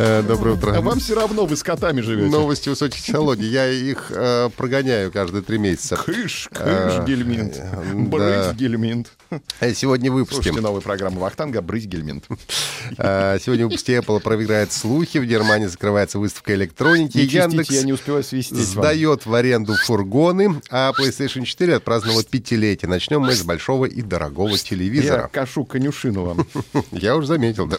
Э, Доброе утро. А вам все равно, вы с котами живете. Новости высоких технологий. Я их э, прогоняю каждые три месяца. Кыш, Э, кыш, гельминт. да. Брысь, гельминт. А Сегодня в выпуске. Слушайте новую программу Вахтанга «Брысь, гельминт». Э, Сегодня в выпуске Apple проверяет слухи. В Германии закрывается выставка электроники. Не Яндекс я не успеваю свистеть вам. сдает в аренду фургоны, а PlayStation 4 отпраздновала пятилетие. Начнем мы с большого и дорогого Я телевизора. кашу конюшину вам. Я уже заметил, да.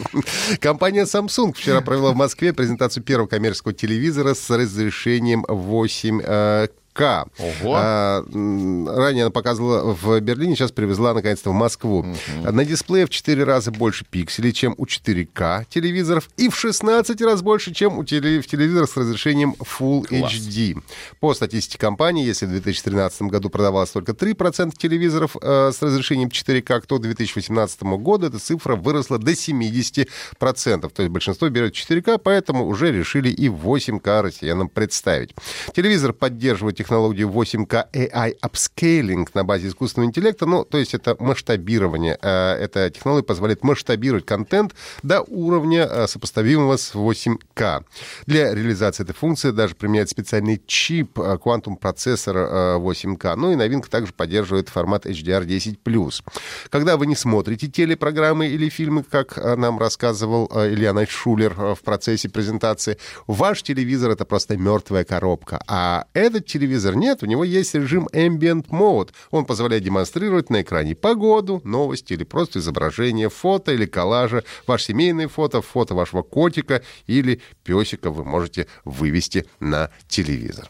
Компания Samsung вчера провела в Москве презентацию первого коммерческого телевизора с разрешением 8 к. Ого. А, ранее она показывала в Берлине, сейчас привезла наконец-то в Москву. На дисплее в 4 раза больше пикселей, чем у 4К телевизоров, и в 16 раз больше, чем у теле- в телевизорах с разрешением Full Класс. HD. По статистике компании, если в 2013 году продавалось только 3% телевизоров э, с разрешением 4К, то к 2018 году эта цифра выросла до 70%. То есть большинство берет 4К, поэтому уже решили и 8К россиянам представить. Телевизор поддерживает технологию 8К AI Upscaling на базе искусственного интеллекта, ну, то есть это масштабирование. Э, Эта технология позволяет масштабировать контент до уровня, э, сопоставимого с 8К. Для реализации этой функции даже применяют специальный чип, квантум-процессор э, 8К. Ну и новинка также поддерживает формат HDR10+. Когда вы не смотрите телепрограммы или фильмы, как нам рассказывал Илья Найтшулер э, в процессе презентации, ваш телевизор — это просто мертвая коробка. А этот телевизор нет, у него есть режим Ambient Mode. Он позволяет демонстрировать на экране погоду, новости или просто изображение, фото или коллажа, ваше семейное фото, фото вашего котика или песика вы можете вывести на телевизор.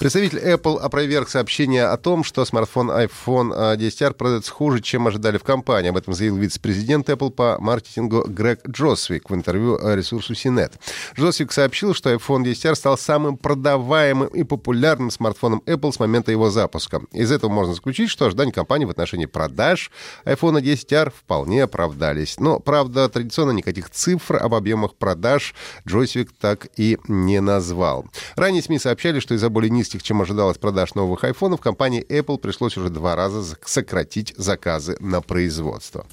Представитель Apple опроверг сообщение о том, что смартфон iPhone а, 10R продается хуже, чем ожидали в компании. Об этом заявил вице-президент Apple по маркетингу Грег Джосвик в интервью э, ресурсу CNET. Джосвик сообщил, что iPhone 10R стал самым продаваемым и популярным смартфоном Apple с момента его запуска. Из этого можно заключить, что ожидания компании в отношении продаж iPhone 10R вполне оправдались. Но, правда, традиционно никаких цифр об объемах продаж Джосвик так и не назвал. Ранее СМИ сообщали, что из-за более низких, чем ожидалось продаж новых айфонов, компании Apple пришлось уже два раза сократить заказы на производство.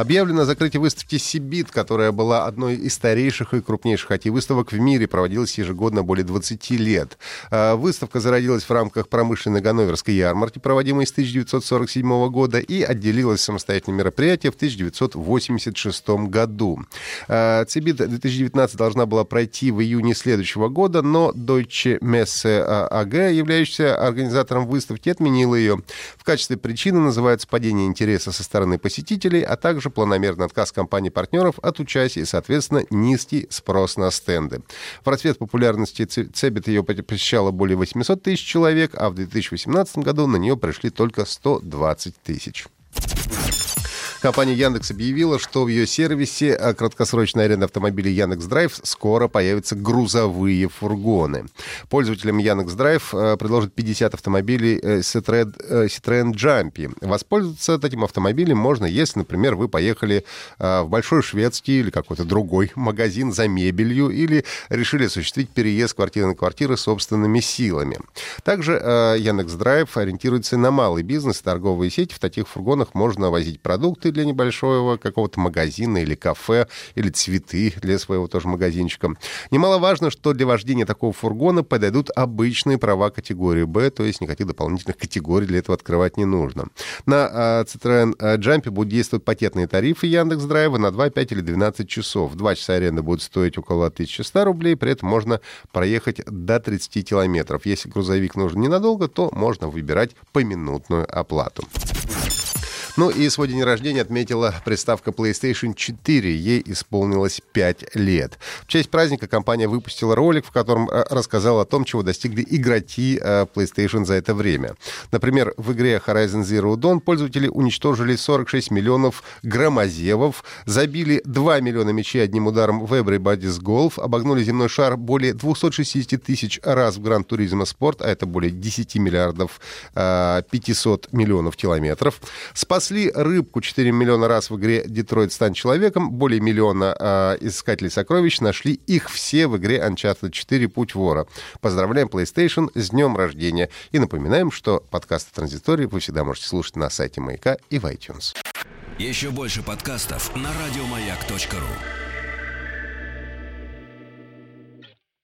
Объявлено закрытие выставки «Сибит», которая была одной из старейших и крупнейших IT-выставок в мире, проводилась ежегодно более 20 лет. А, Выставка зародилась в рамках промышленной Ганноверской ярмарки, проводимой с 1947 года, и отделилась самостоятельное мероприятие в 1986 году. А, «Цибит» 2019 должна была пройти в июне следующего года, но Deutsche Messe AG, являющаяся организатором выставки, отменила ее. В качестве причины называется падение интереса со стороны посетителей, а также планомерный отказ компаний-партнеров от участия и, соответственно, низкий спрос на стенды. В расцвет популярности Цебит ее посещало более 800 тысяч человек, а в 2018 году на нее пришли только 120 тысяч. Компания Яндекс объявила, что в ее сервисе а, краткосрочной аренды автомобилей Яндекс Драйв скоро появятся грузовые фургоны. Пользователям Яндекс Драйв э, предложат 50 автомобилей э, Citroen э, Jumpy. Воспользоваться этим автомобилем можно, если, например, вы поехали э, в Большой Шведский или какой-то другой магазин за мебелью или решили осуществить переезд квартиры на квартиру собственными силами. Также Яндекс Драйв ориентируется на малый бизнес торговые сети. В таких фургонах можно возить продукты для небольшого какого-то магазина или кафе, или цветы для своего тоже магазинчика. Немаловажно, что для вождения такого фургона подойдут обычные права категории Б, то есть никаких дополнительных категорий для этого открывать не нужно. На э, Citroen э, Jumpy будут действовать пакетные тарифы Яндекс Драйва на 2, 5 или 12 часов. 2 часа аренды будет стоить около 1100 рублей, при этом можно проехать до 30 километров. Если грузовик нужен ненадолго, то можно выбирать поминутную оплату. Ну и свой день рождения отметила приставка PlayStation 4. Ей исполнилось 5 лет. В честь праздника компания выпустила ролик, в котором э, рассказала о том, чего достигли игроки э, PlayStation за это время. Например, в игре Horizon Zero Dawn пользователи уничтожили 46 миллионов громозевов, забили 2 миллиона мячей одним ударом в Everybody's Golf, обогнули земной шар более 260 тысяч раз в Гран Туризма Спорт, а это более 10 миллиардов э, 500 миллионов километров, спасли Спасли рыбку 4 миллиона раз в игре «Детройт. Стань человеком». Более миллиона э, искателей сокровищ нашли их все в игре Uncharted 4 «Путь вора». Поздравляем PlayStation с днем рождения. И напоминаем, что подкасты «Транзистории» вы всегда можете слушать на сайте Маяка и в iTunes. Еще больше подкастов на радиомаяк.ру.